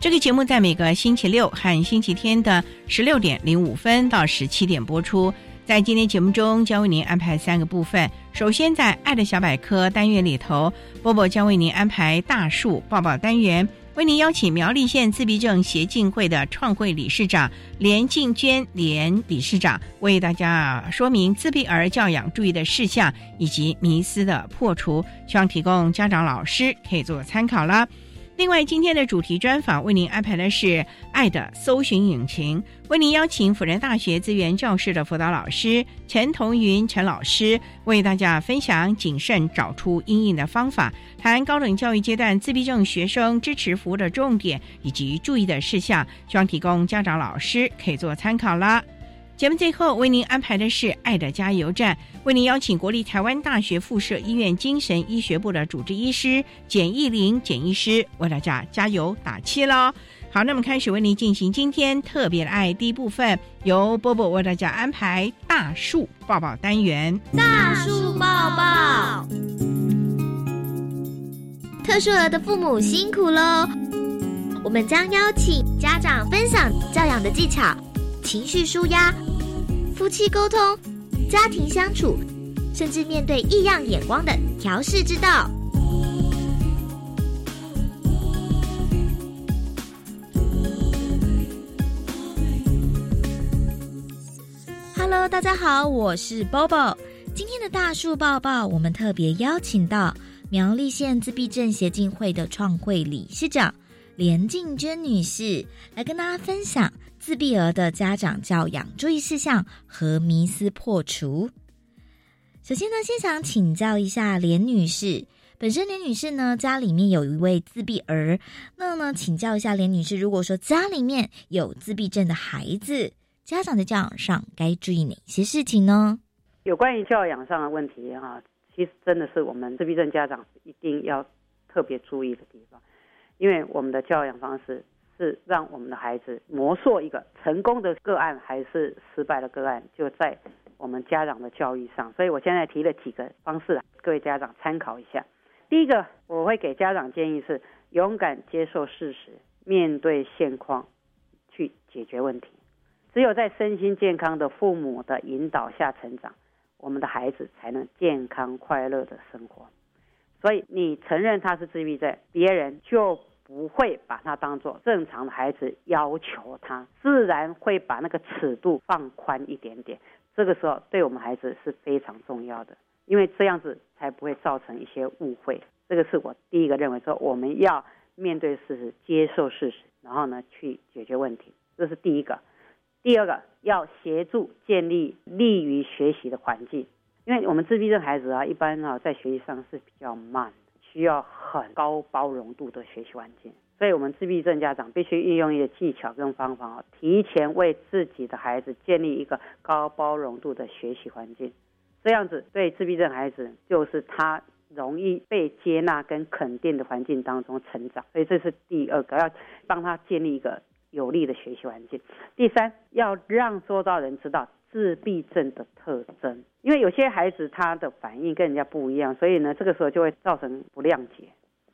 这个节目在每个星期六和星期天的十六点零五分到十七点播出。在今天节目中，将为您安排三个部分。首先，在“爱的小百科”单元里头，波波将为您安排大树抱抱单元，为您邀请苗栗县自闭症协进会的创会理事长连静娟连理事长，为大家说明自闭儿教养注意的事项以及迷思的破除，希望提供家长、老师可以做参考了。另外，今天的主题专访为您安排的是“爱的搜寻引擎”，为您邀请辅仁大学资源教室的辅导老师陈同云陈老师，为大家分享谨慎找出阴影的方法，谈高等教育阶段自闭症学生支持服务的重点以及注意的事项，希望提供家长、老师可以做参考了。节目最后为您安排的是“爱的加油站”，为您邀请国立台湾大学附设医院精神医学部的主治医师简义玲简医师为大家加油打气喽。好，那么开始为您进行今天特别的爱第一部分，由波波为大家安排大树抱抱单元。大树抱抱，特殊儿的父母辛苦喽！我们将邀请家长分享教养的技巧。情绪舒压、夫妻沟通、家庭相处，甚至面对异样眼光的调试之道。Hello，大家好，我是 Bobo。今天的大树抱抱，我们特别邀请到苗栗县自闭症协进会的创会理事长连静娟女士来跟大家分享。自闭儿的家长教养注意事项和迷思破除。首先呢，先想请教一下连女士，本身连女士呢家里面有一位自闭儿，那呢请教一下连女士，如果说家里面有自闭症的孩子，家长在教养上该注意哪些事情呢？有关于教养上的问题啊，其实真的是我们自闭症家长一定要特别注意的地方，因为我们的教养方式。是让我们的孩子磨塑一个成功的个案还是失败的个案，就在我们家长的教育上。所以我现在提了几个方式，各位家长参考一下。第一个，我会给家长建议是勇敢接受事实，面对现况去解决问题。只有在身心健康的父母的引导下成长，我们的孩子才能健康快乐的生活。所以你承认他是自闭症，别人就。不会把他当做正常的孩子要求他，自然会把那个尺度放宽一点点。这个时候对我们孩子是非常重要的，因为这样子才不会造成一些误会。这个是我第一个认为说我们要面对事实，接受事实，然后呢去解决问题，这是第一个。第二个要协助建立利于学习的环境，因为我们自闭症孩子啊，一般啊在学习上是比较慢。需要很高包容度的学习环境，所以我们自闭症家长必须运用一些技巧跟方法哦，提前为自己的孩子建立一个高包容度的学习环境，这样子对自闭症孩子就是他容易被接纳跟肯定的环境当中成长，所以这是第二个要帮他建立一个有利的学习环境。第三，要让周遭人知道自闭症的特征，因为有些孩子他的反应跟人家不一样，所以呢，这个时候就会造成不谅解。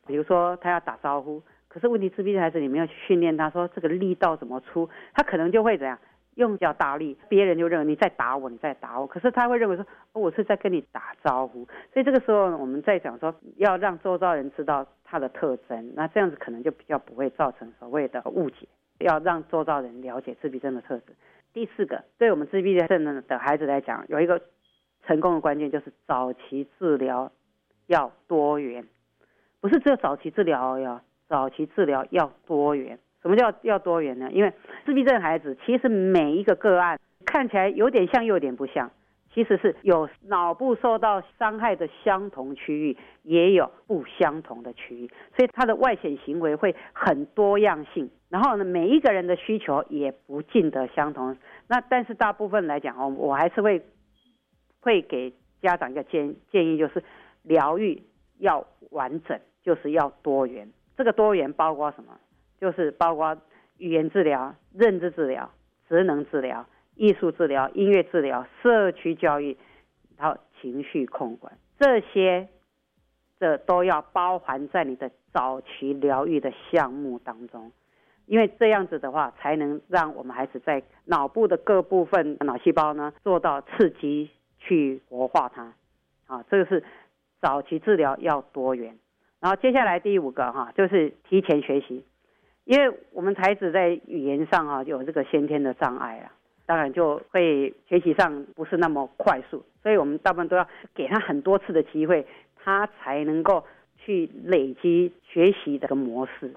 比如说他要打招呼，可是问题自闭症孩子你没有去训练他说这个力道怎么出，他可能就会怎样用较大力，别人就认为你在打我，你在打我，可是他会认为说我是在跟你打招呼，所以这个时候我们在讲说要让周遭人知道他的特征，那这样子可能就比较不会造成所谓的误解，要让周遭人了解自闭症的特质。第四个，对我们自闭症的孩子来讲，有一个成功的关键就是早期治疗要多元，不是只有早期治疗要早期治疗要多元。什么叫要多元呢？因为自闭症孩子其实每一个个案看起来有点像，又有点不像。其实是有脑部受到伤害的相同区域，也有不相同的区域，所以他的外显行为会很多样性。然后呢，每一个人的需求也不尽得相同。那但是大部分来讲哦，我还是会会给家长一个建建议，就是疗愈要完整，就是要多元。这个多元包括什么？就是包括语言治疗、认知治疗、职能治疗。艺术治疗、音乐治疗、社区教育，然后情绪控管，这些这都要包含在你的早期疗愈的项目当中，因为这样子的话，才能让我们孩子在脑部的各部分脑细胞呢做到刺激去活化它。啊，这个是早期治疗要多元。然后接下来第五个哈，就是提前学习，因为我们孩子在语言上啊有这个先天的障碍啊。当然就会学习上不是那么快速，所以我们大部分都要给他很多次的机会，他才能够去累积学习这个模式。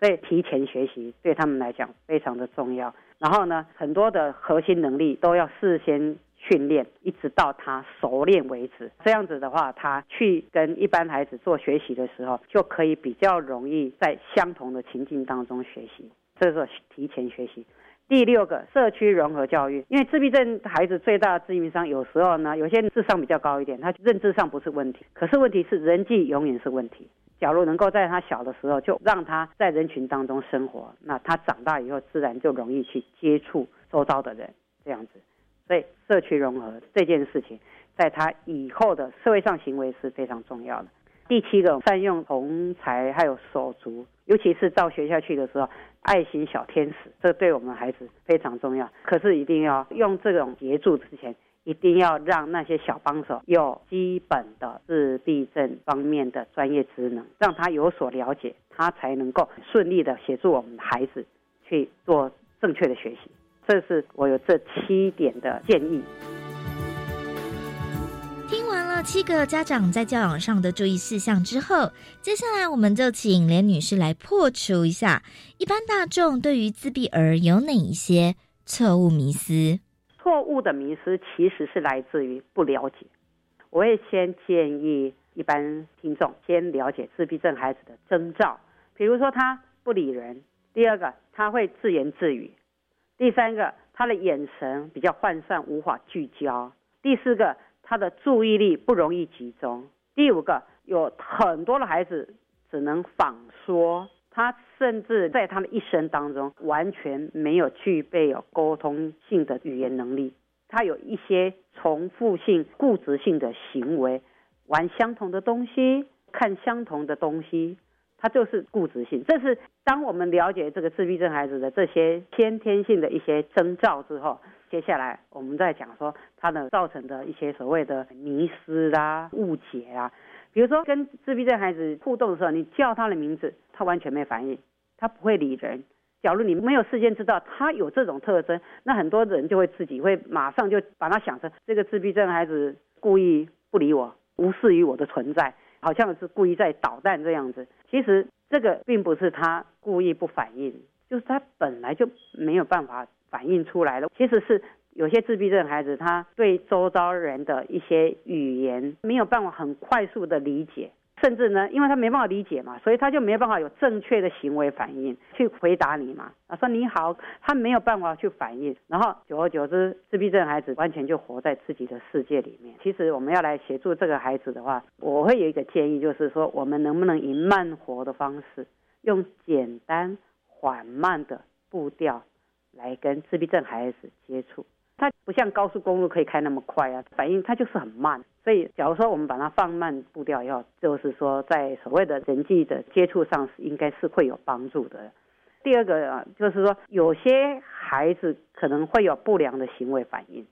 所以提前学习对他们来讲非常的重要。然后呢，很多的核心能力都要事先训练，一直到他熟练为止。这样子的话，他去跟一般孩子做学习的时候，就可以比较容易在相同的情境当中学习。这是提前学习。第六个社区融合教育，因为自闭症孩子最大的致命伤，有时候呢，有些智商比较高一点，他认知上不是问题，可是问题是人际永远是问题。假如能够在他小的时候就让他在人群当中生活，那他长大以后自然就容易去接触周遭的人，这样子。所以社区融合这件事情，在他以后的社会上行为是非常重要的。第七个，善用同才还有手足，尤其是到学校去的时候。爱心小天使，这对我们孩子非常重要。可是一定要用这种协助之前，一定要让那些小帮手有基本的自闭症方面的专业职能，让他有所了解，他才能够顺利的协助我们的孩子去做正确的学习。这是我有这七点的建议。七个家长在教养上的注意事项之后，接下来我们就请连女士来破除一下一般大众对于自闭儿有哪一些错误迷思。错误的迷思其实是来自于不了解。我也先建议一般听众先了解自闭症孩子的征兆，比如说他不理人；第二个他会自言自语；第三个他的眼神比较涣散，无法聚焦；第四个。他的注意力不容易集中。第五个，有很多的孩子只能仿说，他甚至在他的一生当中完全没有具备有沟通性的语言能力。他有一些重复性、固执性的行为，玩相同的东西，看相同的东西，他就是固执性。这是当我们了解这个自闭症孩子的这些先天性的一些征兆之后。接下来我们再讲说他的造成的一些所谓的迷失啦、误解啊，比如说跟自闭症孩子互动的时候，你叫他的名字，他完全没反应，他不会理人。假如你没有事先知道他有这种特征，那很多人就会自己会马上就把他想成这个自闭症孩子故意不理我，无视于我的存在，好像是故意在捣蛋这样子。其实这个并不是他故意不反应，就是他本来就没有办法。反应出来了，其实是有些自闭症孩子，他对周遭人的一些语言没有办法很快速的理解，甚至呢，因为他没办法理解嘛，所以他就没有办法有正确的行为反应去回答你嘛。啊，说你好，他没有办法去反应，然后久而久之，自闭症孩子完全就活在自己的世界里面。其实我们要来协助这个孩子的话，我会有一个建议，就是说我们能不能以慢活的方式，用简单缓慢的步调。来跟自闭症孩子接触，它不像高速公路可以开那么快啊，反应它就是很慢。所以，假如说我们把它放慢步调以后，就是说在所谓的人际的接触上，是应该是会有帮助的。第二个啊，就是说有些孩子可能会有不良的行为反应，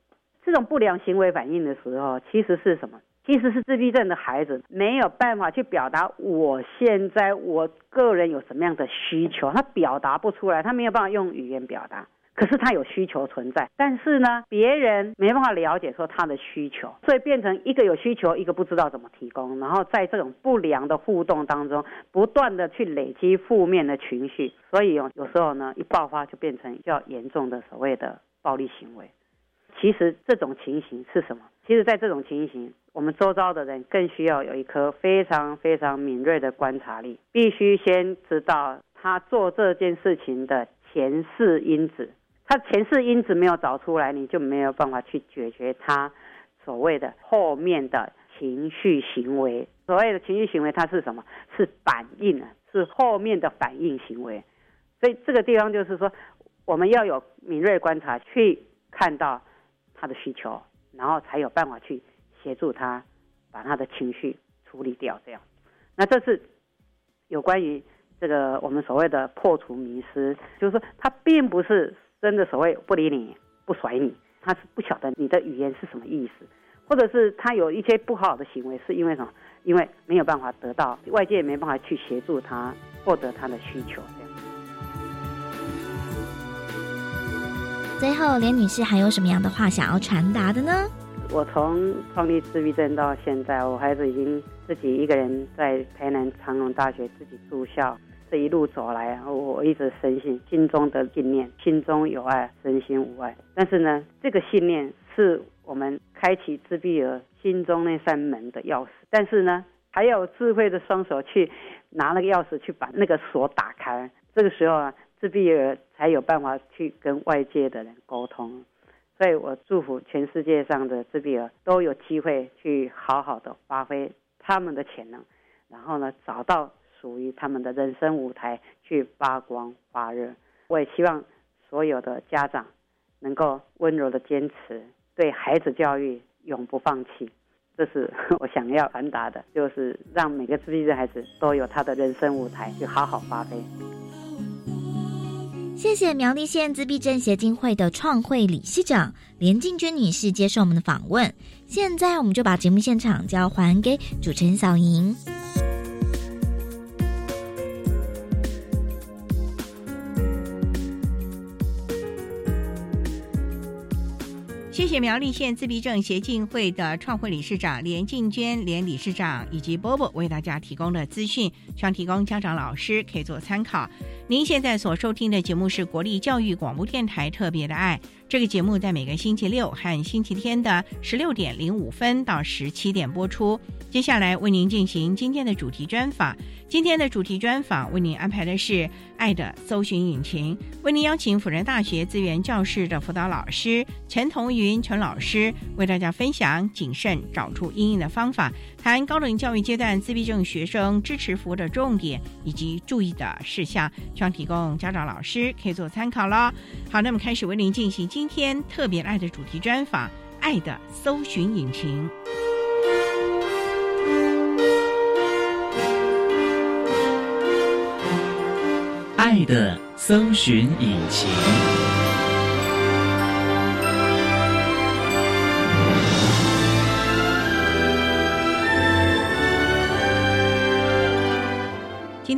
这种不良行为反应的时候，其实是什么？其实是自闭症的孩子没有办法去表达我现在我个人有什么样的需求，他表达不出来，他没有办法用语言表达。可是他有需求存在，但是呢，别人没办法了解说他的需求，所以变成一个有需求，一个不知道怎么提供，然后在这种不良的互动当中，不断的去累积负面的情绪，所以有有时候呢，一爆发就变成较严重的所谓的暴力行为。其实这种情形是什么？其实，在这种情形，我们周遭的人更需要有一颗非常非常敏锐的观察力，必须先知道他做这件事情的前世因子。他前世因子没有找出来，你就没有办法去解决他所谓的后面的情绪行为。所谓的情绪行为，它是什么？是反应啊，是后面的反应行为。所以这个地方就是说，我们要有敏锐观察，去看到他的需求，然后才有办法去协助他把他的情绪处理掉。这样，那这是有关于这个我们所谓的破除迷失，就是说他并不是。真的所谓不理你不甩你，他是不晓得你的语言是什么意思，或者是他有一些不好的行为，是因为什么？因为没有办法得到外界也没办法去协助他获得他的需求。这样。最后，连女士还有什么样的话想要传达的呢？我从创立自闭症到现在，我孩子已经自己一个人在台南长隆大学自己住校。这一路走来，我一直深信心中的信念，心中有爱，身心无碍。但是呢，这个信念是我们开启自闭儿心中那扇门的钥匙。但是呢，还要智慧的双手去拿那个钥匙去把那个锁打开。这个时候啊，自闭儿才有办法去跟外界的人沟通。所以我祝福全世界上的自闭儿都有机会去好好的发挥他们的潜能，然后呢，找到。属于他们的人生舞台去发光发热。我也希望所有的家长能够温柔的坚持，对孩子教育永不放弃。这是我想要传达的，就是让每个自闭症孩子都有他的人生舞台去好好发挥。谢谢苗栗县自闭症协进会的创会理事长连静娟女士接受我们的访问。现在我们就把节目现场交还给主持人小莹。谢苗栗县自闭症协进会的创会理事长连静娟连理事长以及波波为大家提供的资讯，希望提供家长老师可以做参考。您现在所收听的节目是国立教育广播电台特别的爱，这个节目在每个星期六和星期天的十六点零五分到十七点播出。接下来为您进行今天的主题专访。今天的主题专访为您安排的是《爱的搜寻引擎》，为您邀请辅仁大学资源教室的辅导老师陈同云陈老师为大家分享谨慎找出阴影的方法，谈高等教育阶段自闭症学生支持服务的重点以及注意的事项，希望提供家长老师可以做参考了。好，那么开始为您进行今天特别爱的主题专访，《爱的搜寻引擎》。爱的搜寻引擎。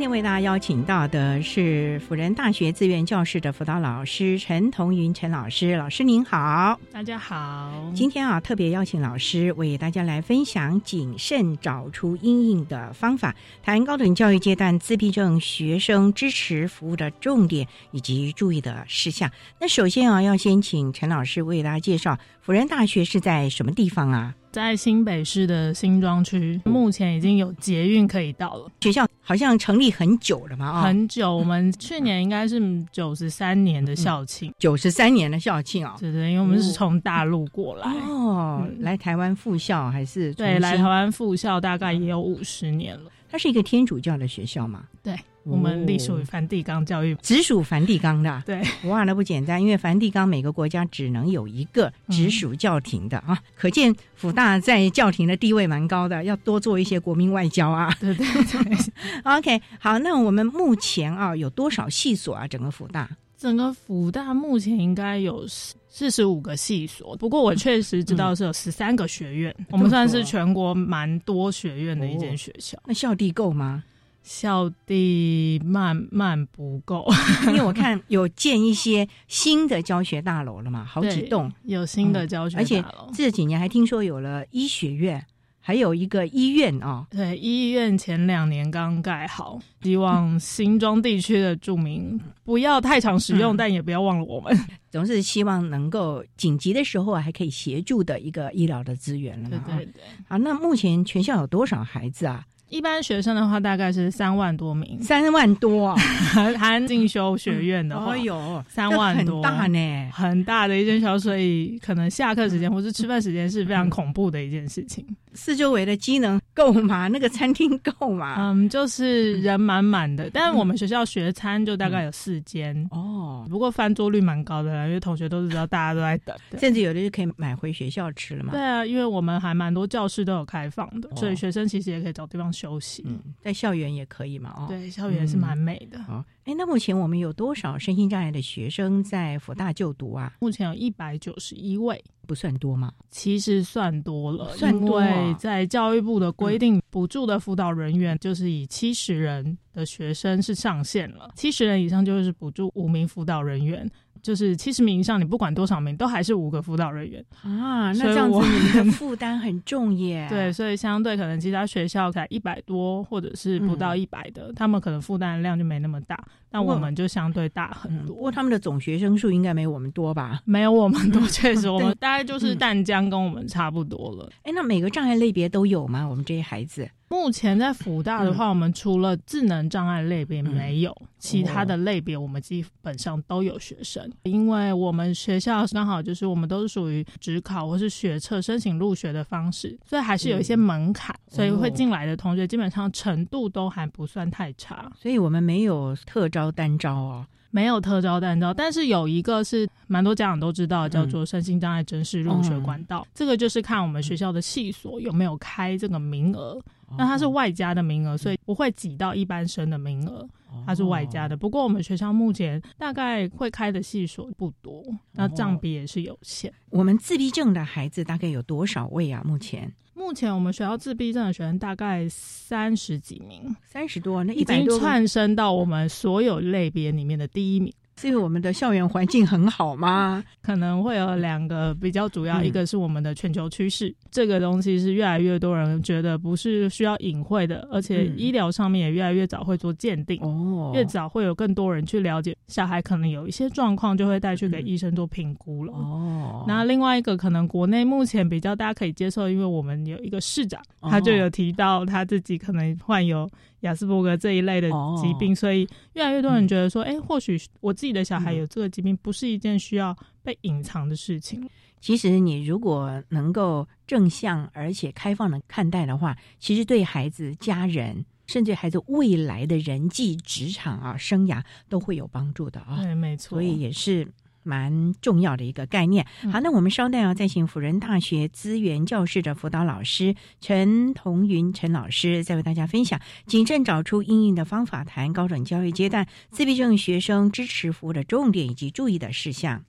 今天为大家邀请到的是辅仁大学资源教室的辅导老师陈同云陈老师，老师您好，大家好。今天啊，特别邀请老师为大家来分享谨慎找出阴影的方法，谈高等教育阶段自闭症学生支持服务的重点以及注意的事项。那首先啊，要先请陈老师为大家介绍辅仁大学是在什么地方啊？在新北市的新庄区，目前已经有捷运可以到了。学校好像成立很久了嘛？啊，很久。我们去年应该是九十三年的校庆，九十三年的校庆啊。对对，因为我们是从大陆过来哦，来台湾复校还是？对，来台湾复校大概也有五十年了。它是一个天主教的学校嘛？对，我们隶属于梵蒂冈教育，直属梵蒂冈的。对，哇，那不简单，因为梵蒂冈每个国家只能有一个直属教廷的啊，可见辅大在教廷的地位蛮高的，要多做一些国民外交啊。对 对对。OK，好，那我们目前啊有多少系所啊？整个辅大？整个辅大目前应该有四十五个系所，不过我确实知道是有十三个学院，我们算是全国蛮多学院的一间学校。那校地够吗？校地慢慢不够，因为我看有建一些新的教学大楼了嘛，好几栋有新的教学大楼，而且这几年还听说有了医学院。还有一个医院啊，对，医院前两年刚盖好，希望新庄地区的住民不要太常使用，但也不要忘了我们，总是希望能够紧急的时候还可以协助的一个医疗的资源了嘛。对对对，啊，那目前全校有多少孩子啊？一般学生的话，大概是三万多名，三万多，含进修学院的话，有三万多，很大呢，很大的一间校，所以可能下课时间或是吃饭时间是非常恐怖的一件事情。四周围的机能够吗？那个餐厅够吗？嗯，就是人满满的，但是我们学校学餐就大概有四间哦，不过翻桌率蛮高的，因为同学都知道大家都在等，甚至有的就可以买回学校吃了嘛。对啊，因为我们还蛮多教室都有开放的，所以学生其实也可以找地方休息。嗯，在校园也可以嘛。哦，对，校园是蛮美的。哦，哎，那目前我们有多少身心障碍的学生在福大就读啊？目前有一百九十一位。不算多吗？其实算多了，算多。在教育部的规定，补助的辅导人员就是以七十人的学生是上限了，七十人以上就是补助五名辅导人员。就是七十名以上，你不管多少名，都还是五个辅导人员啊。那这样子，你的 负担很重耶。对，所以相对可能其他学校才一百多，或者是不到一百的，他们可能负担量就没那么大。那我们就相对大很多。不过他们的总学生数应该没我们多吧？没有我们多，确实我们大概就是淡江跟我们差不多了。哎，那每个障碍类别都有吗？我们这些孩子？目前在辅大的话，我们除了智能障碍类别没有，其他的类别我们基本上都有学生。因为我们学校刚好就是我们都是属于职考或是学测申请入学的方式，所以还是有一些门槛，所以会进来的同学基本上程度都还不算太差。所以我们没有特招单招哦。没有特招单招，但是有一个是蛮多家长都知道，叫做身心障碍真试入学管道。这个就是看我们学校的系所有没有开这个名额。那它是外加的名额，所以不会挤到一般生的名额，它是外加的。不过我们学校目前大概会开的系所不多，那占比也是有限。我们自闭症的孩子大概有多少位啊？目前？目前我们学校自闭症的学生大概三十几名，三十多，那已经窜升到我们所有类别里面的第一名。是因为我们的校园环境很好吗？可能会有两个比较主要，一个是我们的全球趋势，这个东西是越来越多人觉得不是需要隐晦的，而且医疗上面也越来越早会做鉴定，哦，越早会有更多人去了解小孩可能有一些状况，就会带去给医生做评估了。哦，那另外一个可能国内目前比较大家可以接受，因为我们有一个市长，他就有提到他自己可能患有。雅斯伯格这一类的疾病，所以越来越多人觉得说，哎，或许我自己的小孩有这个疾病，不是一件需要被隐藏的事情。其实，你如果能够正向而且开放的看待的话，其实对孩子、家人，甚至孩子未来的人际、职场啊生涯都会有帮助的啊。对，没错。所以也是。蛮重要的一个概念。好，那我们稍待啊再请辅仁大学资源教室的辅导老师陈同云陈老师，再为大家分享谨慎找出应用的方法，谈高等教育阶段自闭症学生支持服务的重点以及注意的事项。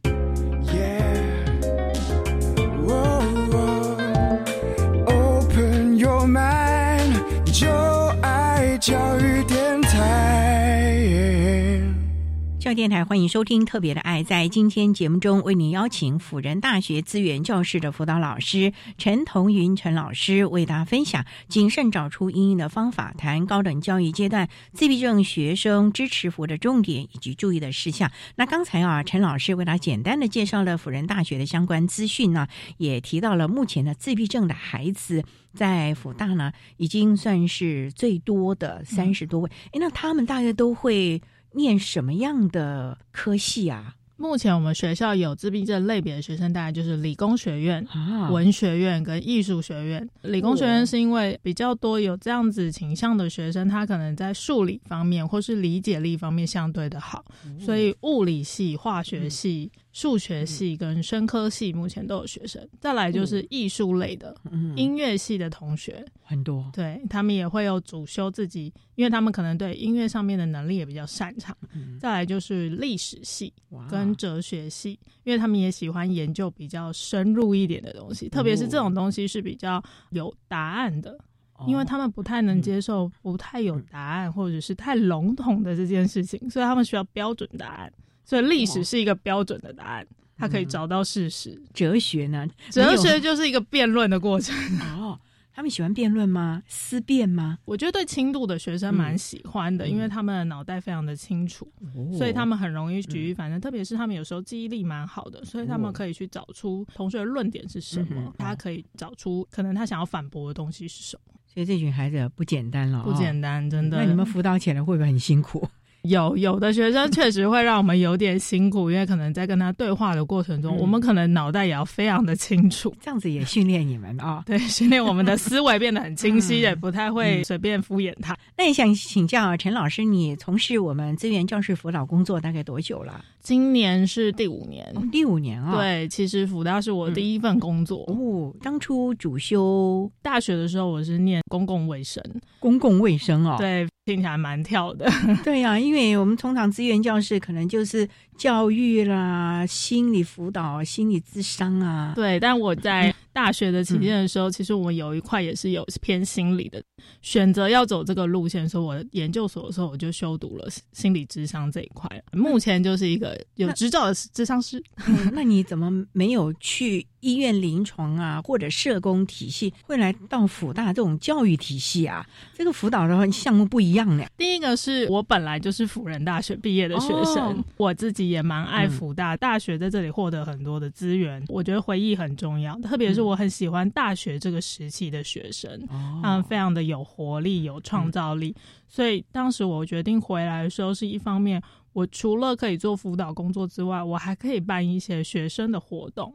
教电台欢迎收听《特别的爱》。在今天节目中，为您邀请辅仁大学资源教室的辅导老师陈同云陈老师，为大家分享谨慎找出应用的方法，谈高等教育阶段自闭症学生支持服务的重点以及注意的事项。那刚才啊，陈老师为大家简单的介绍了辅仁大学的相关资讯呢，也提到了目前的自闭症的孩子在辅大呢，已经算是最多的三十多位。哎，那他们大概都会。念什么样的科系啊？目前我们学校有自闭症类别的学生，大概就是理工学院、文学院跟艺术学院。理工学院是因为比较多有这样子倾向的学生，他可能在数理方面或是理解力方面相对的好，所以物理系、化学系。数学系跟生科系目前都有学生，再来就是艺术类的，音乐系的同学很多，对他们也会有主修自己，因为他们可能对音乐上面的能力也比较擅长。再来就是历史系跟。哲学系，因为他们也喜欢研究比较深入一点的东西，特别是这种东西是比较有答案的，因为他们不太能接受不太有答案或者是太笼统的这件事情，所以他们需要标准答案。所以历史是一个标准的答案，它可以找到事实。哲学呢？哲学就是一个辩论的过程。哦，他们喜欢辩论吗？思辨吗？我觉得对轻度的学生蛮喜欢的，因为他们的脑袋非常的清楚，所以他们很容易举一反三。特别是他们有时候记忆力蛮好的，所以他们可以去找出同学的论点是什么，他可以找出可能他想要反驳的东西是什么。所以这群孩子不简单了，不简单，真的。那你们辅导起来会不会很辛苦？有有的学生确实会让我们有点辛苦，因为可能在跟他对话的过程中，我们可能脑袋也要非常的清楚，这样子也训练你们啊，对，训练我们的思维变得很清晰，也不太会随便敷衍他。那也想请教陈老师，你从事我们资源教师辅导工作大概多久了？今年是第五年，第五年啊。对，其实辅大是我第一份工作哦。当初主修大学的时候，我是念公共卫生，公共卫生哦，对。听起来蛮跳的，对呀，因为我们通常资源教室可能就是教育啦、心理辅导、心理咨商啊。对，但我在大学的期间的时候，其实我们有一块也是有偏心理的，选择要走这个路线，所以我研究所的时候我就修读了心理智商这一块。目前就是一个有执照的智商师。那你怎么没有去？医院临床啊，或者社工体系会来到辅大这种教育体系啊，这个辅导的话项目不一样呢。第一个是我本来就是辅仁大学毕业的学生，我自己也蛮爱辅大大学，在这里获得很多的资源，我觉得回忆很重要。特别是我很喜欢大学这个时期的学生，他们非常的有活力、有创造力，所以当时我决定回来的时候，是一方面，我除了可以做辅导工作之外，我还可以办一些学生的活动。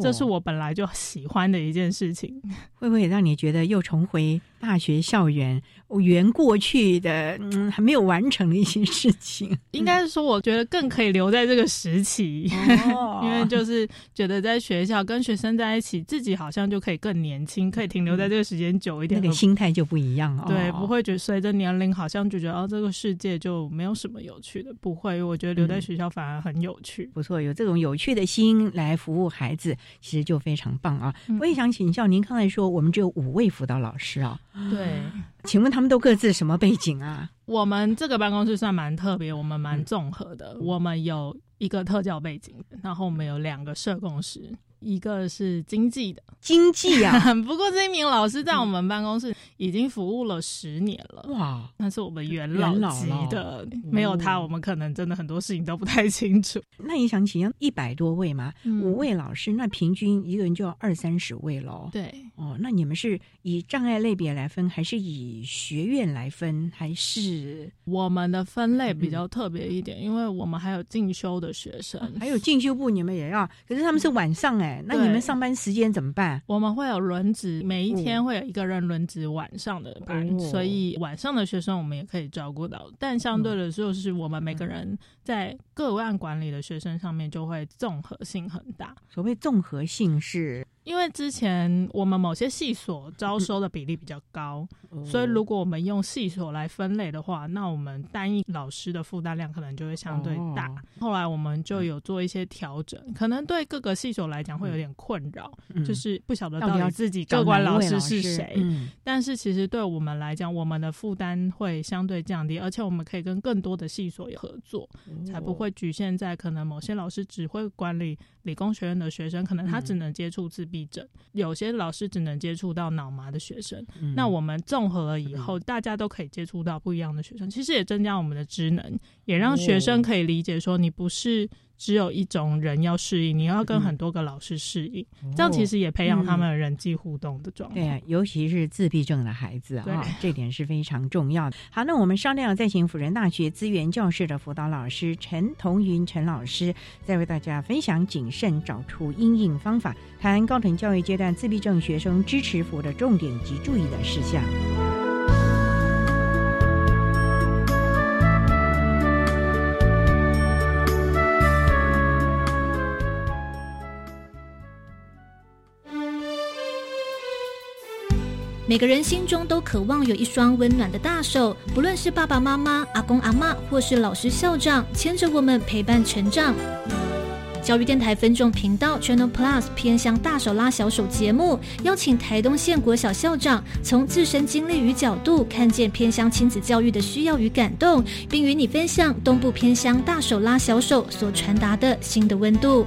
这是我本来就喜欢的一件事情，会不会让你觉得又重回大学校园？圆过去的嗯还没有完成的一些事情，应该是说，我觉得更可以留在这个时期，因为就是觉得在学校跟学生在一起，自己好像就可以更年轻，可以停留在这个时间久一点，那个心态就不一样了。对，不会觉得随着年龄好像就觉得哦，这个世界就没有什么有趣的，不会，我觉得留在学校反而很有趣。不错，有这种有趣的心来服务孩子，其实就非常棒啊！我也想请教您，刚才说我们只有五位辅导老师啊，对。请问他们都各自什么背景啊？我们这个办公室算蛮特别，我们蛮综合的。我们有一个特教背景，然后我们有两个社工师。一个是经济的。经济啊，不过这一名老师在我们办公室已经服务了十年了，哇，那是我们元老级的，没有他，我们可能真的很多事情都不太清楚。那你想请一百多位嘛？五位老师，那平均一个人就要二三十位喽。对，哦，那你们是以障碍类别来分，还是以学院来分，还是我们的分类比较特别一点？因为我们还有进修的学生，还有进修部，你们也要，可是他们是晚上哎。那你们上班时间怎么办？我们会有轮值，每一天会有一个人轮值晚上的班，所以晚上的学生我们也可以照顾到。但相对的就是我们每个人在个案管理的学生上面就会综合性很大。所谓综合性是。因为之前我们某些系所招 收的比例比较高，所以如果我们用系所来分类的话，那我们单一老师的负担量可能就会相对大。后来我们就有做一些调整，可能对各个系所来讲会有点困扰，就是不晓得到底自己各管老师是谁。但是其实对我们来讲，我们的负担会相对降低，而且我们可以跟更多的系所有合作，才不会局限在可能某些老师只会管理理工学院的学生，可能他只能接触自闭。有些老师只能接触到脑麻的学生，那我们综合了以后，大家都可以接触到不一样的学生，其实也增加我们的职能，也让学生可以理解说，你不是只有一种人要适应，你要跟很多个老师适应，这样其实也培养他们人际互动的状态。对，尤其是自闭症的孩子啊，这点是非常重要的。好，那我们商量再请辅仁大学资源教室的辅导老师陈彤云陈老师，再为大家分享谨慎找出应应方法，谈高等教育阶段自闭症学生支持服的重点及注意的事项。每个人心中都渴望有一双温暖的大手，不论是爸爸妈妈、阿公阿妈，或是老师校长，牵着我们陪伴成长。教育电台分众频道 Channel Plus 偏向大手拉小手节目，邀请台东县国小校长从自身经历与角度，看见偏乡亲子教育的需要与感动，并与你分享东部偏乡大手拉小手所传达的新的温度。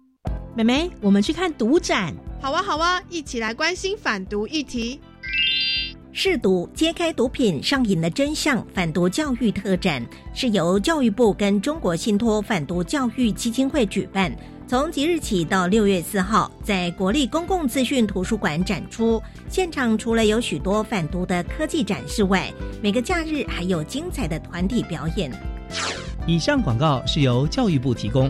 妹妹，我们去看毒展。好啊，好啊，一起来关心反毒议题。试毒揭开毒品上瘾的真相，反毒教育特展是由教育部跟中国信托反毒教育基金会举办，从即日起到六月四号，在国立公共资讯图书馆展出。现场除了有许多反毒的科技展示外，每个假日还有精彩的团体表演。以上广告是由教育部提供。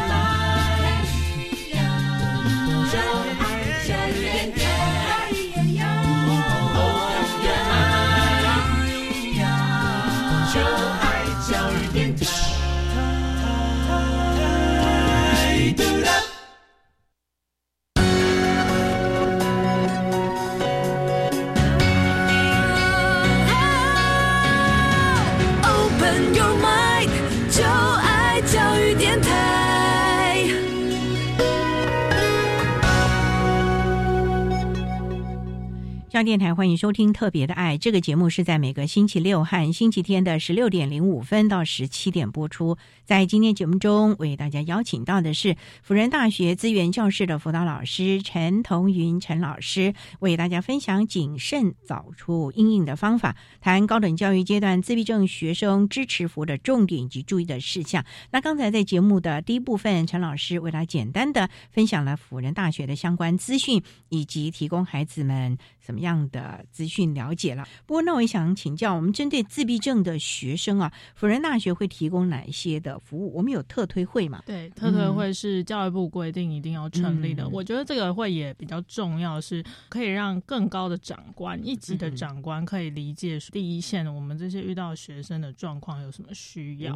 电台欢迎收听《特别的爱》这个节目，是在每个星期六和星期天的十六点零五分到十七点播出。在今天节目中，为大家邀请到的是辅仁大学资源教室的辅导老师陈彤云陈老师，为大家分享谨慎早出应应的方法，谈高等教育阶段自闭症学生支持服务的重点及注意的事项。那刚才在节目的第一部分，陈老师为大家简单的分享了辅仁大学的相关资讯，以及提供孩子们。怎么样的资讯了解了？不过，那我也想请教，我们针对自闭症的学生啊，辅仁大学会提供哪一些的服务？我们有特推会嘛？对，特推会是教育部规定一定要成立的。我觉得这个会也比较重要，是可以让更高的长官、一级的长官可以理解第一线的我们这些遇到学生的状况有什么需要。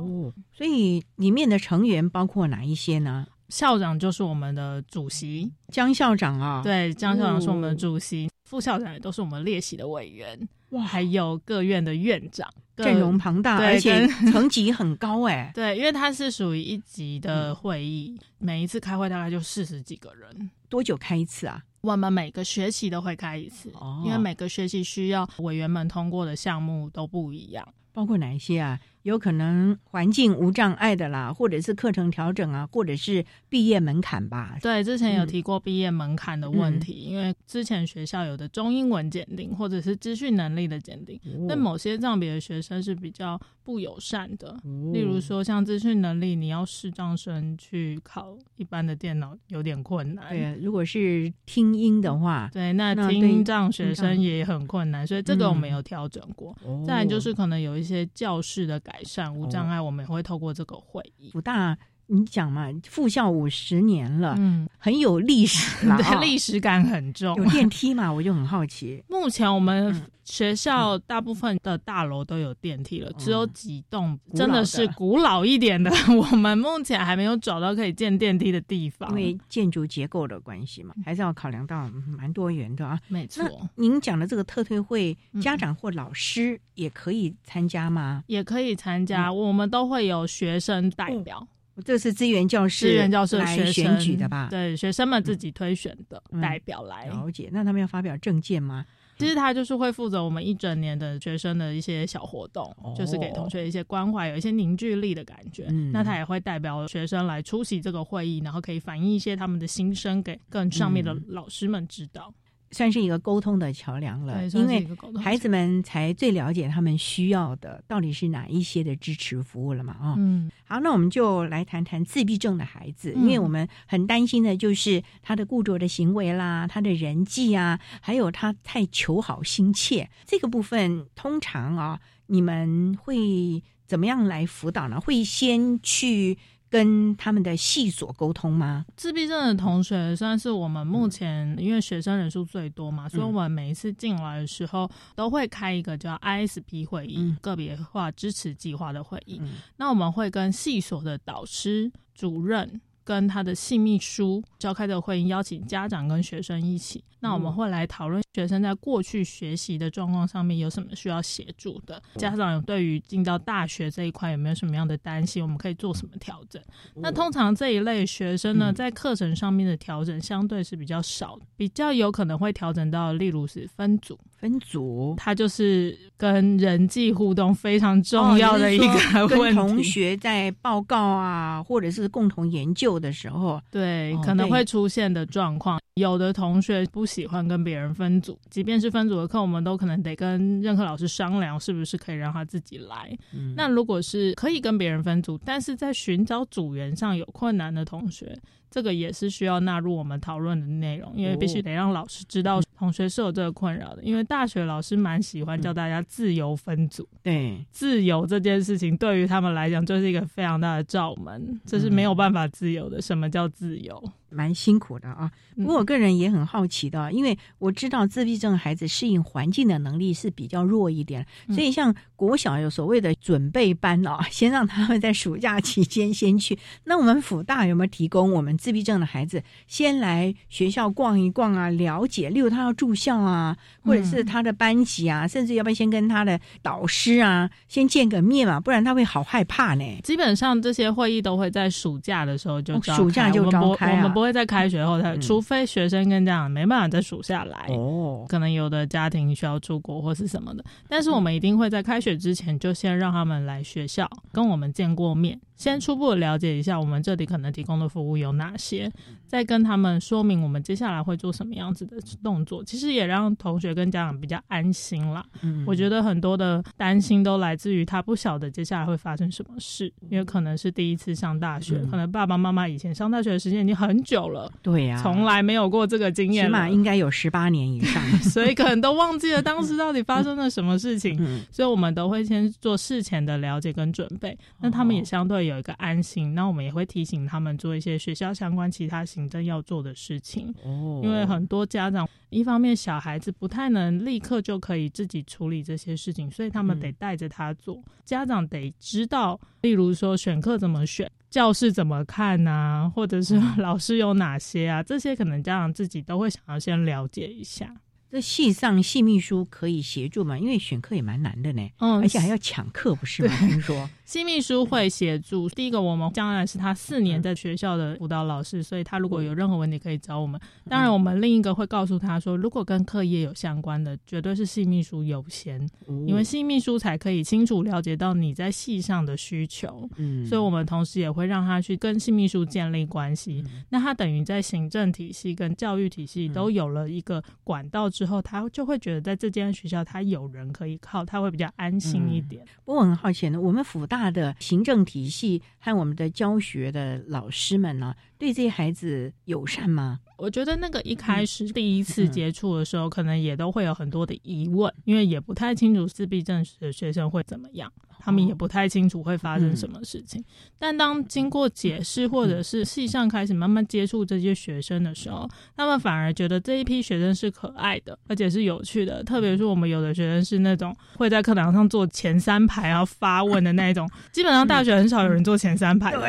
所以，里面的成员包括哪一些呢？校长就是我们的主席江校长啊，对，江校长是我们的主席。副校长也都是我们列席的委员，哇，还有各院的院长，阵容庞大，而且 层级很高哎。对，因为它是属于一级的会议，每一次开会大概就四十几个人。多久开一次啊？我们每个学期都会开一次，因为每个学期需要委员们通过的项目都不一样，包括哪一些啊？有可能环境无障碍的啦，或者是课程调整啊，或者是毕业门槛吧。对，之前有提过毕业门槛的问题，因为之前学校有的中英文检定或者是资讯能力的检定，但某些障别的学生是比较不友善的。例如说，像资讯能力，你要视障生去考一般的电脑有点困难。对，如果是听音的话，对，那听障学生也很困难，所以这个我们有调整过。再来就是可能有一些教室的改。改善无障碍，我们也会透过这个会议。福大你讲嘛，复校五十年了，嗯，很有历史了，历史感很重。有电梯嘛？我就很好奇。目前我们学校大部分的大楼都有电梯了，只有几栋真的是古老一点的，我们目前还没有找到可以建电梯的地方。因为建筑结构的关系嘛，还是要考量到蛮多元的啊。没错。您讲的这个特推会，家长或老师也可以参加吗？也可以参加，我们都会有学生代表。这是资源教师、资源教师来选举的吧？对，学生们自己推选的代表来了解。那他们要发表证件吗？其实他就是会负责我们一整年的学生的一些小活动，就是给同学一些关怀，有一些凝聚力的感觉。那他也会代表学生来出席这个会议，然后可以反映一些他们的心声给更上面的老师们知道。算是一个沟通的桥梁了，因为孩子们才最了解他们需要的到底是哪一些的支持服务了嘛？啊，嗯，好，那我们就来谈谈自闭症的孩子，因为我们很担心的就是他的固着的行为啦，他的人际啊，还有他太求好心切这个部分，通常啊，你们会怎么样来辅导呢？会先去。跟他们的系所沟通吗？自闭症的同学算是我们目前因为学生人数最多嘛，所以我们每一次进来的时候都会开一个叫 ISP 会议，个别化支持计划的会议。那我们会跟系所的导师、主任。跟他的系秘书召开的会议，邀请家长跟学生一起。那我们会来讨论学生在过去学习的状况上面有什么需要协助的。家长有对于进到大学这一块有没有什么样的担心？我们可以做什么调整？那通常这一类学生呢，在课程上面的调整相对是比较少，比较有可能会调整到，例如是分组。分组，它就是跟人际互动非常重要的一个问题。同学在报告啊，或者是共同研究。的时候，对可能会出现的状况，有的同学不喜欢跟别人分组，即便是分组的课，我们都可能得跟任课老师商量，是不是可以让他自己来。那如果是可以跟别人分组，但是在寻找组员上有困难的同学。这个也是需要纳入我们讨论的内容，因为必须得让老师知道同学是有这个困扰的。因为大学老师蛮喜欢叫大家自由分组，对自由这件事情对于他们来讲就是一个非常大的罩门，这是没有办法自由的。什么叫自由？蛮辛苦的啊，不过我个人也很好奇的，因为我知道自闭症孩子适应环境的能力是比较弱一点，所以像国小有所谓的准备班啊，先让他们在暑假期间先去。那我们辅大有没有提供我们自闭症的孩子先来学校逛一逛啊，了解，例如他要住校啊，或者是他的班级啊，甚至要不要先跟他的导师啊先见个面嘛，不然他会好害怕呢。基本上这些会议都会在暑假的时候就暑假就召开啊。会在开学后，他除非学生跟家长没办法再数下来，哦，可能有的家庭需要出国或是什么的，但是我们一定会在开学之前就先让他们来学校跟我们见过面。先初步了解一下我们这里可能提供的服务有哪些，再跟他们说明我们接下来会做什么样子的动作。其实也让同学跟家长比较安心啦。嗯，我觉得很多的担心都来自于他不晓得接下来会发生什么事，因为可能是第一次上大学，可能爸爸妈妈以前上大学的时间已经很久了，对呀，从来没有过这个经验，起码应该有十八年以上，所以可能都忘记了当时到底发生了什么事情。所以我们都会先做事前的了解跟准备，那他们也相对有一个安心。那我们也会提醒他们做一些学校相关其他行政要做的事情。哦，因为很多家长一方面小孩子不太能立刻就可以自己处理这些事情，所以他们得带着他做。家长得知道，例如说选课怎么选，教室怎么看呐，或者是 老师有哪些啊，这些可能家长自己都会想要先了解一下。这系上系秘书可以协助吗？因为选课也蛮难的呢，嗯，而且还要抢课，不是吗？听说。新秘书会协助。第一个，我们将来是他四年在学校的辅导老师，所以他如果有任何问题可以找我们。当然，我们另一个会告诉他说，如果跟课业有相关的，绝对是系秘书优先，因为系秘书才可以清楚了解到你在系上的需求。嗯，所以我们同时也会让他去跟系秘书建立关系。那他等于在行政体系跟教育体系都有了一个管道之后，他就会觉得在这间学校他有人可以靠，他会比较安心一点。我很好奇呢，我们辅大。大的行政体系和我们的教学的老师们呢，对这些孩子友善吗？我觉得那个一开始第一次接触的时候，可能也都会有很多的疑问，因为也不太清楚自闭症的学生会怎么样。他们也不太清楚会发生什么事情。但当经过解释，或者是系上开始慢慢接触这些学生的时候，他们反而觉得这一批学生是可爱的，而且是有趣的。特别是我们有的学生是那种会在课堂上坐前三排然后发问的那种，基本上大学很少有人坐前三排的。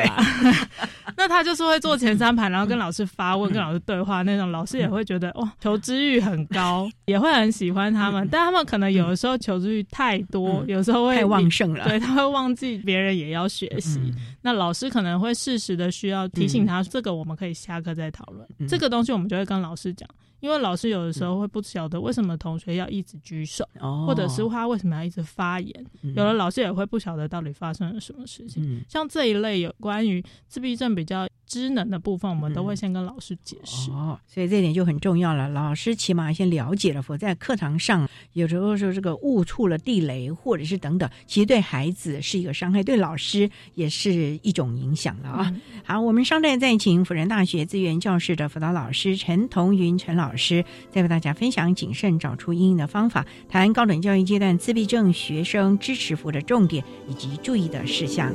那他就是会坐前三排，然后跟老师发问、跟老师对话那种，老师也会觉得哇，求知欲很高，也会很喜欢他们。但他们可能有的时候求知欲太多，有时候会太旺盛了，对他会忘记别人也要学习。那老师可能会适时的需要提醒他，这个我们可以下课再讨论。这个东西我们就会跟老师讲。因为老师有的时候会不晓得为什么同学要一直举手，或者是他为什么要一直发言，有的老师也会不晓得到底发生了什么事情。像这一类有关于自闭症比较知能的部分，我们都会先跟老师解释。哦，所以这点就很重要了。老师起码先了解了，否则在课堂上有时候说这个误触了地雷，或者是等等，其实对孩子是一个伤害，对老师也是一种影响了啊。好，我们稍待再请辅仁大学资源教室的辅导老师陈彤云陈老。老师再为大家分享谨慎找出阴影的方法，谈高等教育阶段自闭症学生支持服务的重点以及注意的事项。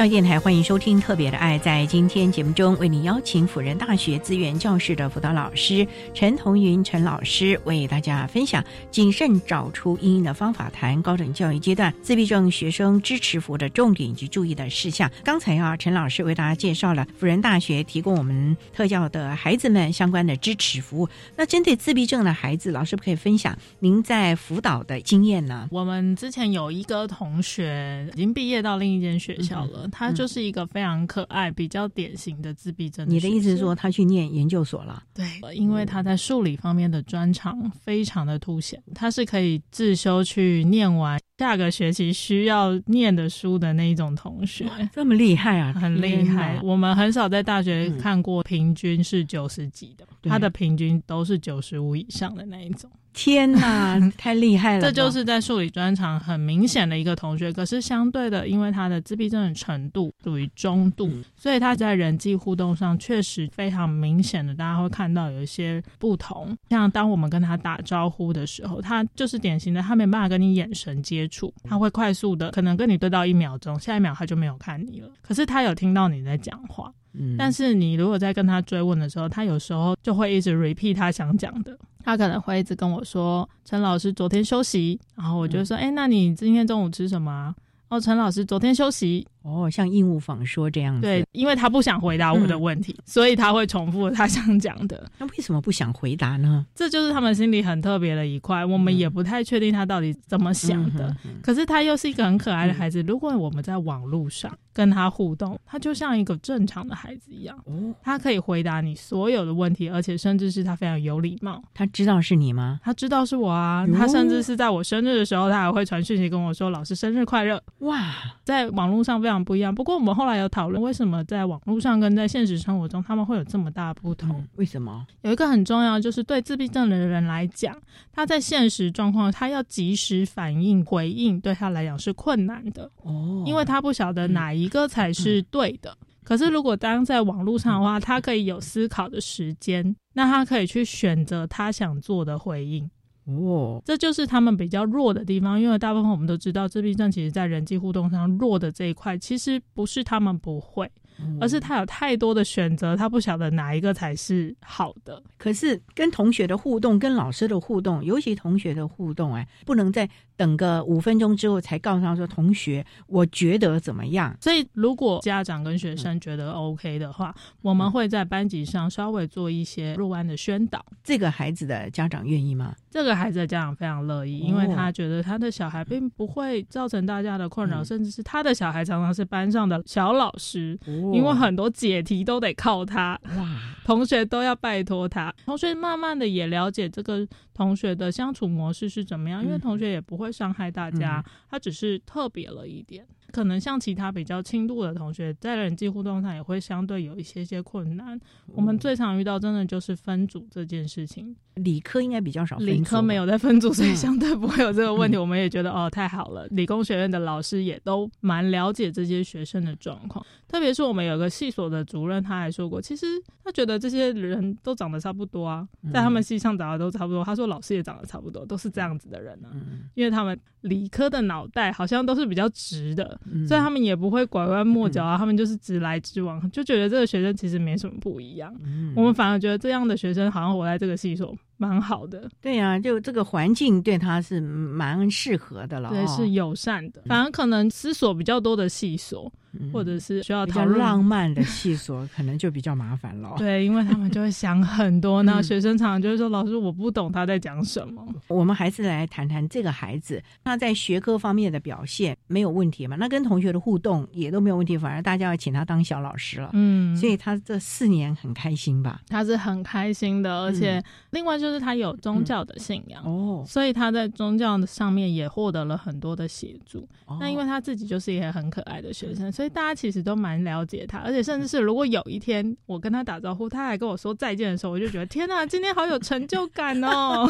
教育电台欢迎收听《特别的爱》。在今天节目中，为你邀请辅仁大学资源教室的辅导老师陈彤云陈老师，为大家分享谨慎找出阴影的方法，谈高等教育阶段自闭症学生支持服务的重点以及注意的事项。刚才啊，陈老师为大家介绍了辅仁大学提供我们特教的孩子们相关的支持服务。那针对自闭症的孩子，老师不可以分享您在辅导的经验呢？我们之前有一个同学已经毕业到另一间学校了。他就是一个非常可爱、比较典型的自闭症。你的意思是说，他去念研究所了？对，因为他在数理方面的专长非常的凸显，他是可以自修去念完下个学期需要念的书的那一种同学。这么厉害啊，很厉害！我们很少在大学看过平均是九十几的，他的平均都是九十五以上的那一种。天哪，太厉害了！这就是在数理专长很明显的一个同学，可是相对的，因为他的自闭症的程度属于中度，所以他在人际互动上确实非常明显的，大家会看到有一些不同。像当我们跟他打招呼的时候，他就是典型的，他没办法跟你眼神接触，他会快速的，可能跟你对到一秒钟，下一秒他就没有看你了。可是他有听到你在讲话。但是你如果在跟他追问的时候，他有时候就会一直 repeat 他想讲的，他可能会一直跟我说：“陈老师昨天休息。”然后我就说：“哎，那你今天中午吃什么？”啊哦，陈老师昨天休息。哦，像鹦鹉访说这样子，对，因为他不想回答我的问题，所以他会重复他想讲的。那为什么不想回答呢？这就是他们心里很特别的一块，我们也不太确定他到底怎么想的。可是他又是一个很可爱的孩子。如果我们在网络上跟他互动，他就像一个正常的孩子一样，哦，他可以回答你所有的问题，而且甚至是他非常有礼貌。他知道是你吗？他知道是我啊。他甚至是在我生日的时候，他还会传讯息跟我说：“老师生日快乐！”哇，在网络上非常不一样。不过我们。后来有讨论为什么在网络上跟在现实生活中他们会有这么大不同？为什么？有一个很重要，就是对自闭症的人来讲，他在现实状况他要及时反应回应，对他来讲是困难的哦，因为他不晓得哪一个才是对的。可是如果当在网络上的话，他可以有思考的时间，那他可以去选择他想做的回应。哦，这就是他们比较弱的地方，因为大部分我们都知道，自闭症其实在人际互动上弱的这一块，其实不是他们不会。而是他有太多的选择，他不晓得哪一个才是好的。可是跟同学的互动、跟老师的互动，尤其同学的互动，哎，不能在等个五分钟之后才告诉他说：“同学，我觉得怎么样？”所以，如果家长跟学生觉得 OK 的话，我们会在班级上稍微做一些入班的宣导。这个孩子的家长愿意吗？这个孩子的家长非常乐意，因为他觉得他的小孩并不会造成大家的困扰，甚至是他的小孩常常是班上的小老师。因为很多解题都得靠他，哇！同学都要拜托他，同学慢慢的也了解这个同学的相处模式是怎么样，因为同学也不会伤害大家，他只是特别了一点。可能像其他比较轻度的同学，在人际互动上也会相对有一些些困难。我们最常遇到真的就是分组这件事情。理科应该比较少，理科没有在分组，所以相对不会有这个问题。我们也觉得哦，太好了，理工学院的老师也都蛮了解这些学生的状况。特别是我们有个系所的主任，他还说过，其实他觉得这些人都长得差不多啊，在他们系上长得都差不多。他说老师也长得差不多，都是这样子的人啊，因为他们理科的脑袋好像都是比较直的。所以他们也不会拐弯抹角啊，他们就是直来直往，就觉得这个学生其实没什么不一样。我们反而觉得这样的学生好像活在这个系所。蛮好的，对呀，就这个环境对他是蛮适合的了，对，是友善的。反而可能思索比较多的系所，或者是需要讨论浪漫的细所，可能就比较麻烦了。对，因为他们就会想很多。那学生常常就会说：“老师，我不懂他在讲什么。”我们还是来谈谈这个孩子，那在学科方面的表现没有问题嘛？那跟同学的互动也都没有问题，反而大家要请他当小老师了。嗯，所以他这四年很开心吧？他是很开心的，而且另外就。就是他有宗教的信仰哦，所以他在宗教的上面也获得了很多的协助。那因为他自己就是一个很可爱的学生，所以大家其实都蛮了解他。而且甚至是如果有一天我跟他打招呼，他还跟我说再见的时候，我就觉得天哪，今天好有成就感哦，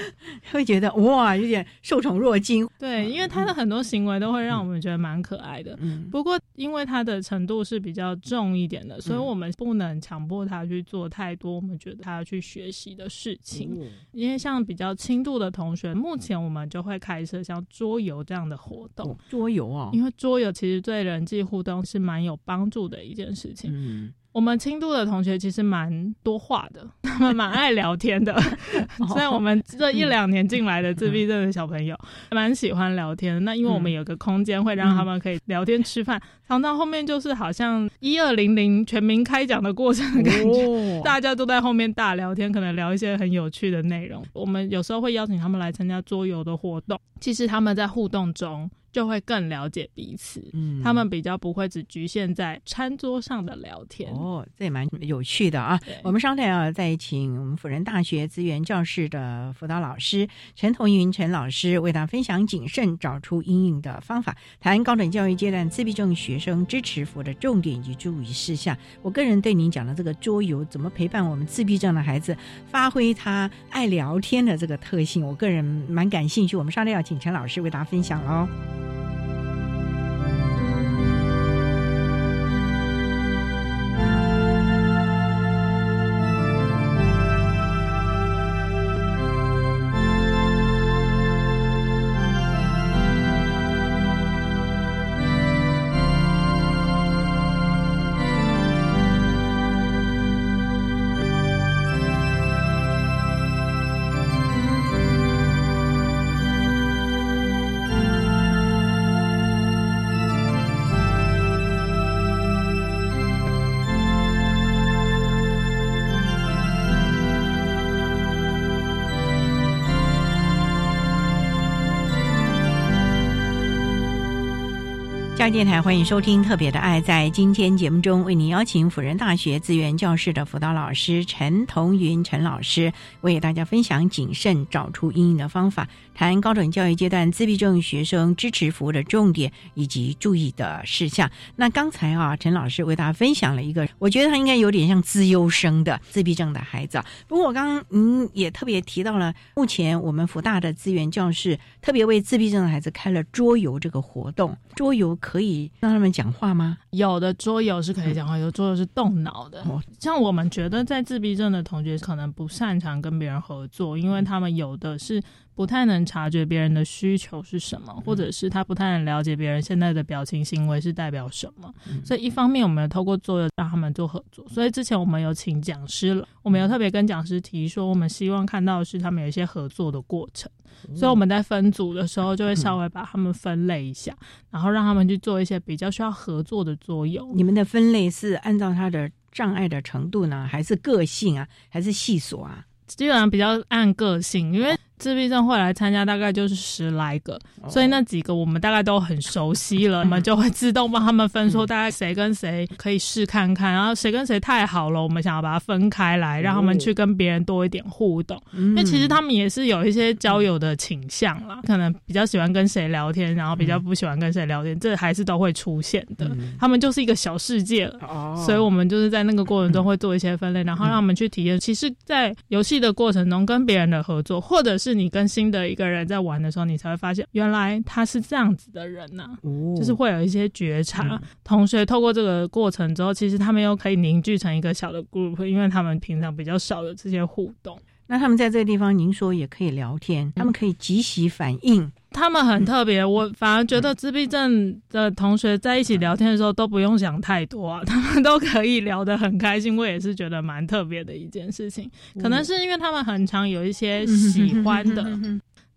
会觉得哇，有点受宠若惊。对，因为他的很多行为都会让我们觉得蛮可爱的。不过因为他的程度是比较重一点的，所以我们不能强迫他去做太多我们觉得他要去学习的事情。因为像比较轻度的同学，目前我们就会开设像桌游这样的活动。桌游啊，因为桌游其实对人际互动是蛮有帮助的一件事情。嗯。我们轻度的同学其实蛮多话的，他们蛮爱聊天的。虽然我们这一两年进来的自闭症的小朋友蛮喜欢聊天，那因为我们有个空间会让他们可以聊天吃饭，常常后面就是好像一二零零全民开讲的过程的感觉，大家都在后面大聊天，可能聊一些很有趣的内容。我们有时候会邀请他们来参加桌游的活动，其实他们在互动中。就会更了解彼此，嗯，他们比较不会只局限在餐桌上的聊天哦，这也蛮有趣的啊。我们稍待要，再请我们辅仁大学资源教室的辅导老师陈同云陈老师为大家分享谨慎找出阴影的方法，谈高等教育阶段自闭症学生支持服的重点及注意事项。我个人对您讲的这个桌游怎么陪伴我们自闭症的孩子发挥他爱聊天的这个特性，我个人蛮感兴趣。我们稍待要请陈老师为大家分享喽。thank you 电台欢迎收听《特别的爱》。在今天节目中，为您邀请辅仁大学资源教室的辅导老师陈同云陈老师，为大家分享谨慎找出阴影的方法，谈高等教育阶段自闭症学生支持服务的重点以及注意的事项。那刚才啊，陈老师为大家分享了一个，我觉得他应该有点像资优生的自闭症的孩子。不过，我刚刚您也特别提到了，目前我们福大的资源教室特别为自闭症的孩子开了桌游这个活动，桌游课。可以让他们讲话吗？有的桌游是可以讲话，有的桌游是动脑的。像我们觉得在自闭症的同学可能不擅长跟别人合作，因为他们有的是。不太能察觉别人的需求是什么，或者是他不太能了解别人现在的表情行为是代表什么。所以一方面我们有透过作业让他们做合作，所以之前我们有请讲师了，我们有特别跟讲师提说，我们希望看到的是他们有一些合作的过程。所以我们在分组的时候就会稍微把他们分类一下，然后让他们去做一些比较需要合作的作用。你们的分类是按照他的障碍的程度呢，还是个性啊，还是细琐啊？基本上比较按个性，因为。自闭症会来参加，大概就是十来个，所以那几个我们大概都很熟悉了，我们就会自动帮他们分说，大概谁跟谁可以试看看，然后谁跟谁太好了，我们想要把它分开来，让他们去跟别人多一点互动。因为其实他们也是有一些交友的倾向啦，可能比较喜欢跟谁聊天，然后比较不喜欢跟谁聊天，这还是都会出现的。他们就是一个小世界。了，所以我们就是在那个过程中会做一些分类，然后让他们去体验。其实，在游戏的过程中跟别人的合作，或者是你跟新的一个人在玩的时候，你才会发现原来他是这样子的人呐，就是会有一些觉察。同学透过这个过程之后，其实他们又可以凝聚成一个小的 group，因为他们平常比较少有这些互动。那他们在这个地方，您说也可以聊天，他们可以即时反应。他们很特别，我反而觉得自闭症的同学在一起聊天的时候都不用想太多啊，他们都可以聊得很开心。我也是觉得蛮特别的一件事情，可能是因为他们很常有一些喜欢的。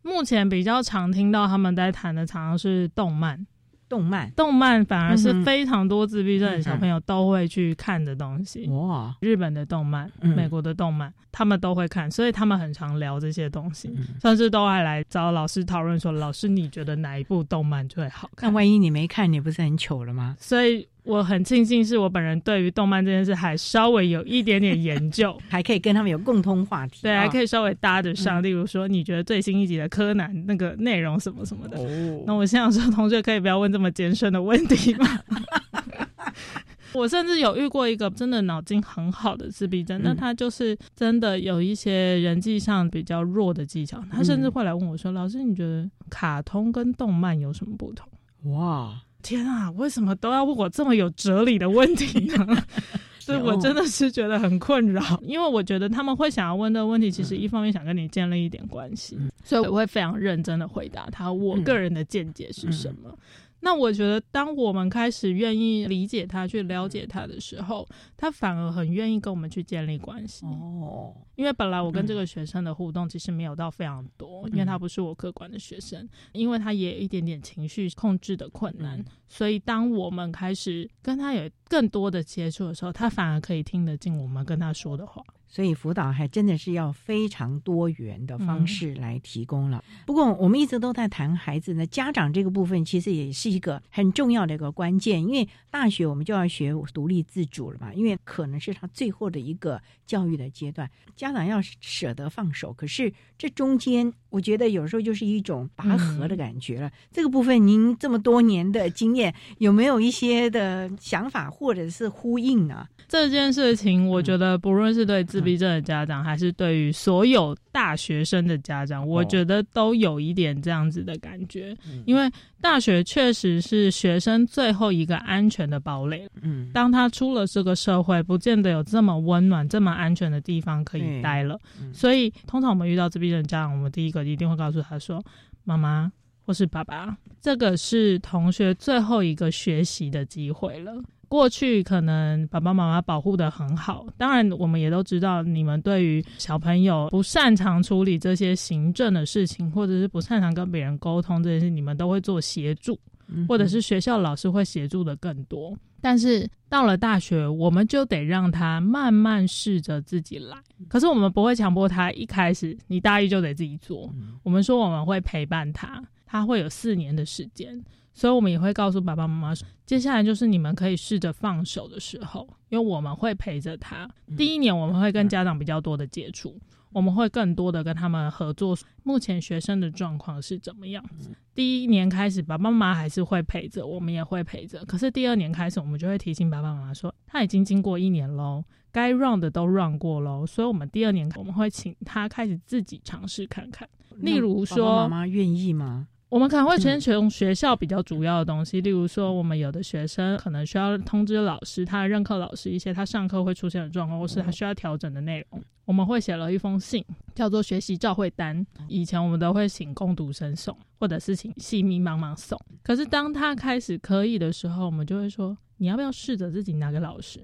目前比较常听到他们在谈的，常常是动漫。动漫，动漫反而是非常多自闭症的小朋友都会去看的东西。哇，日本的动漫、美国的动漫，他们都会看，所以他们很常聊这些东西，甚至都还来找老师讨论说：“老师，你觉得哪一部动漫最好看？”那万一你没看，你不是很糗了吗？所以。我很庆幸是我本人对于动漫这件事还稍微有一点点研究，还可以跟他们有共通话题，对，还可以稍微搭得上。例如说，你觉得最新一集的柯南那个内容什么什么的？哦，那我想说，同学可以不要问这么艰深的问题吗？我甚至有遇过一个真的脑筋很好的自闭症，那他就是真的有一些人际上比较弱的技巧，他甚至会来问我说：“老师，你觉得卡通跟动漫有什么不同？”哇！天啊，为什么都要问我这么有哲理的问题呢？所以我真的是觉得很困扰，因为我觉得他们会想要问的问题，其实一方面想跟你建立一点关系，所以我会非常认真的回答他我个人的见解是什么。那我觉得，当我们开始愿意理解他、去了解他的时候，他反而很愿意跟我们去建立关系。哦，因为本来我跟这个学生的互动其实没有到非常多，因为他不是我客观的学生，因为他也有一点点情绪控制的困难，所以当我们开始跟他有更多的接触的时候，他反而可以听得进我们跟他说的话。所以辅导还真的是要非常多元的方式来提供了。不过我们一直都在谈孩子呢，家长这个部分其实也是一个很重要的一个关键。因为大学我们就要学独立自主了嘛，因为可能是他最后的一个教育的阶段，家长要舍得放手。可是这中间，我觉得有时候就是一种拔河的感觉了。这个部分您这么多年的经验，有没有一些的想法或者是呼应呢？这件事情，我觉得不论是对自闭症的家长，还是对于所有大学生的家长，我觉得都有一点这样子的感觉。因为大学确实是学生最后一个安全的堡垒。嗯，当他出了这个社会，不见得有这么温暖、这么安全的地方可以待了。所以，通常我们遇到自闭症家长，我们第一个一定会告诉他说：“妈妈或是爸爸，这个是同学最后一个学习的机会了。”过去可能爸爸妈妈保护的很好，当然我们也都知道，你们对于小朋友不擅长处理这些行政的事情，或者是不擅长跟别人沟通这件事，你们都会做协助，或者是学校老师会协助的更多。但是到了大学，我们就得让他慢慢试着自己来。可是我们不会强迫他一开始你大一就得自己做。我们说我们会陪伴他，他会有四年的时间。所以，我们也会告诉爸爸妈妈说，接下来就是你们可以试着放手的时候，因为我们会陪着他。第一年，我们会跟家长比较多的接触，我们会更多的跟他们合作。目前学生的状况是怎么样？第一年开始，爸爸妈妈还是会陪着，我们也会陪着。可是第二年开始，我们就会提醒爸爸妈妈说，他已经经过一年喽，该 run 的都 run 过喽。所以，我们第二年我们会请他开始自己尝试看看。例如说，妈妈愿意吗？我们可能会先从学校比较主要的东西，例如说，我们有的学生可能需要通知老师，他的任课老师一些他上课会出现的状况，或是他需要调整的内容，我们会写了一封信，叫做学习照会单。以前我们都会请攻读生送，或者是请细密帮忙送。可是当他开始可以的时候，我们就会说，你要不要试着自己拿给老师？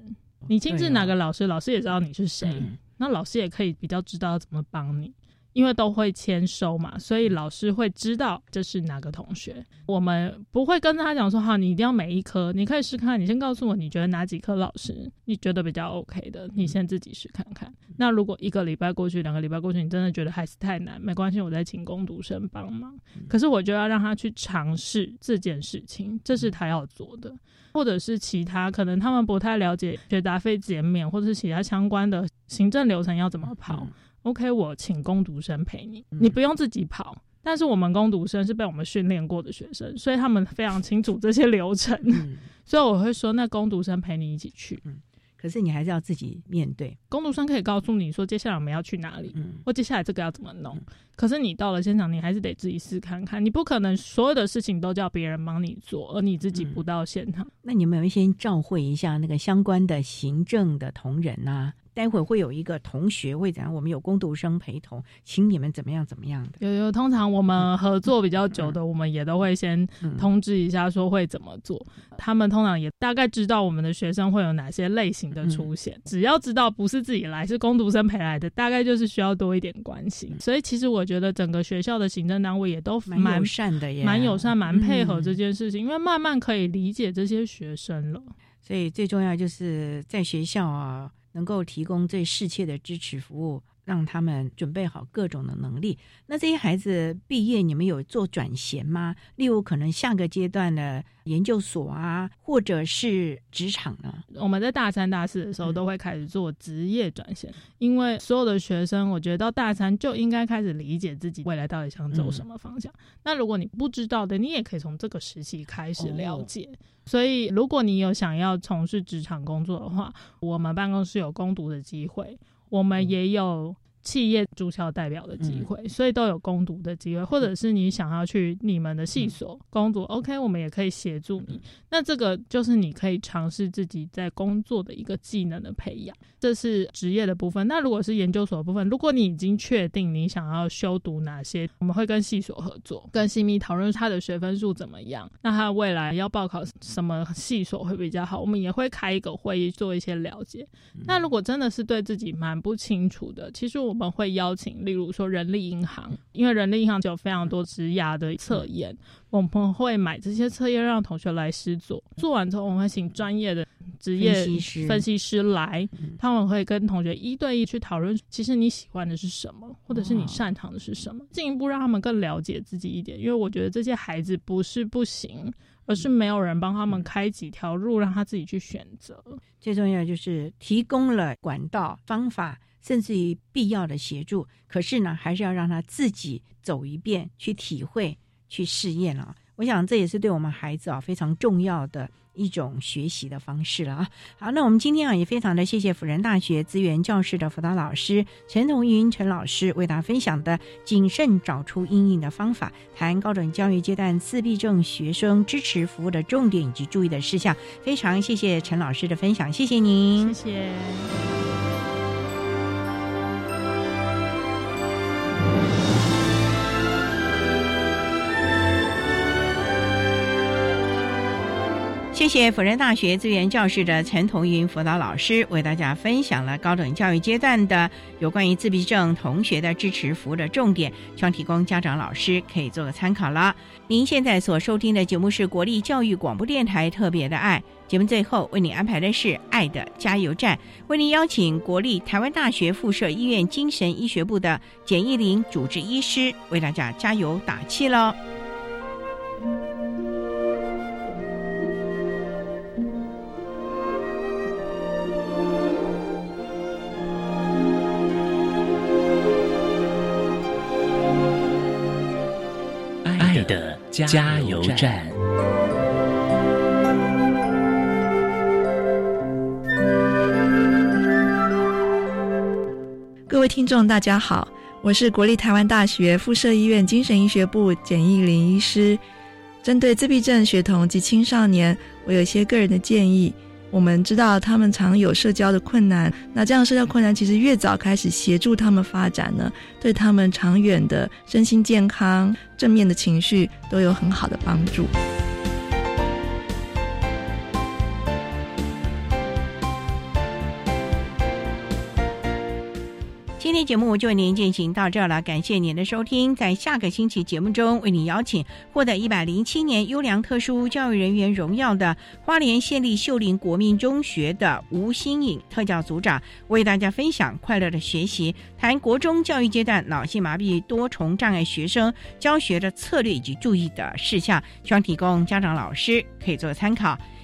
你亲自拿给老师，老师也知道你是谁，那老师也可以比较知道怎么帮你。因为都会签收嘛，所以老师会知道这是哪个同学。我们不会跟他讲说，哈，你一定要每一科，你可以试看。你先告诉我，你觉得哪几科老师你觉得比较 OK 的，你先自己试看看。那如果一个礼拜过去，两个礼拜过去，你真的觉得还是太难，没关系，我再请工读生帮忙。可是我就要让他去尝试这件事情，这是他要做的，或者是其他可能他们不太了解学杂费减免，或者是其他相关的行政流程要怎么跑。OK，我请攻读生陪你，你不用自己跑。但是我们攻读生是被我们训练过的学生，所以他们非常清楚这些流程。所以我会说，那攻读生陪你一起去。可是你还是要自己面对。攻读生可以告诉你说，接下来我们要去哪里，或接下来这个要怎么弄。可是你到了现场，你还是得自己试看看。你不可能所有的事情都叫别人帮你做，而你自己不到现场。那你们有先召会一下那个相关的行政的同仁啊？待会会有一个同学会讲，我们有攻读生陪同，请你们怎么样怎么样的。有有，通常我们合作比较久的，我们也都会先通知一下，说会怎么做。他们通常也大概知道我们的学生会有哪些类型的出现。只要知道不是自己来，是攻读生陪来的，大概就是需要多一点关心。所以其实我觉得整个学校的行政单位也都蛮友善的耶，蛮友善，蛮配合这件事情，因为慢慢可以理解这些学生了。所以最重要就是在学校啊。能够提供最适切的支持服务，让他们准备好各种的能力。那这些孩子毕业，你们有做转衔吗？例如，可能下个阶段的研究所啊，或者是职场呢？我们在大三、大四的时候都会开始做职业转衔，因为所有的学生，我觉得到大三就应该开始理解自己未来到底想走什么方向。那如果你不知道的，你也可以从这个时期开始了解。所以，如果你有想要从事职场工作的话，我们办公室有攻读的机会，我们也有。企业驻校代表的机会，所以都有攻读的机会，或者是你想要去你们的系所攻读，OK，我们也可以协助你。那这个就是你可以尝试自己在工作的一个技能的培养，这是职业的部分。那如果是研究所的部分，如果你已经确定你想要修读哪些，我们会跟系所合作，跟新密讨论他的学分数怎么样，那他未来要报考什么系所会比较好，我们也会开一个会议做一些了解。那如果真的是对自己蛮不清楚的，其实我。我们会邀请，例如说人力银行，因为人力银行就有非常多职涯的测验，我们会买这些测验让同学来试做，做完之后我们会请专业的职业分析师来，他们会跟同学一对一去讨论，其实你喜欢的是什么，或者是你擅长的是什么，进一步让他们更了解自己一点。因为我觉得这些孩子不是不行，而是没有人帮他们开几条路让他自己去选择。最重要就是提供了管道方法。甚至于必要的协助，可是呢，还是要让他自己走一遍，去体会，去试验啊。我想这也是对我们孩子啊非常重要的一种学习的方式了啊。好，那我们今天啊也非常的谢谢辅仁大学资源教室的辅导老师陈同云陈老师为大家分享的谨慎找出阴影的方法，谈高等教育阶段自闭症学生支持服务的重点以及注意的事项。非常谢谢陈老师的分享，谢谢您，谢谢。谢谢辅仁大学资源教室的陈同云辅导老师为大家分享了高等教育阶段的有关于自闭症同学的支持服务的重点，希望提供家长老师可以做个参考了。您现在所收听的节目是国立教育广播电台特别的爱节目，最后为您安排的是爱的加油站，为您邀请国立台湾大学附设医院精神医学部的简义玲主治医师为大家加油打气喽。加油站。各位听众，大家好，我是国立台湾大学附设医院精神医学部简义林医师。针对自闭症学童及青少年，我有一些个人的建议。我们知道他们常有社交的困难，那这样社交困难其实越早开始协助他们发展呢，对他们长远的身心健康、正面的情绪都有很好的帮助。今天节目就为您进行到这儿了，感谢您的收听。在下个星期节目中，为您邀请获得一百零七年优良特殊教育人员荣耀的花莲县立秀林国民中学的吴新颖特教组长，为大家分享快乐的学习，谈国中教育阶段脑性麻痹多重障碍学生教学的策略以及注意的事项，希望提供家长老师可以做参考。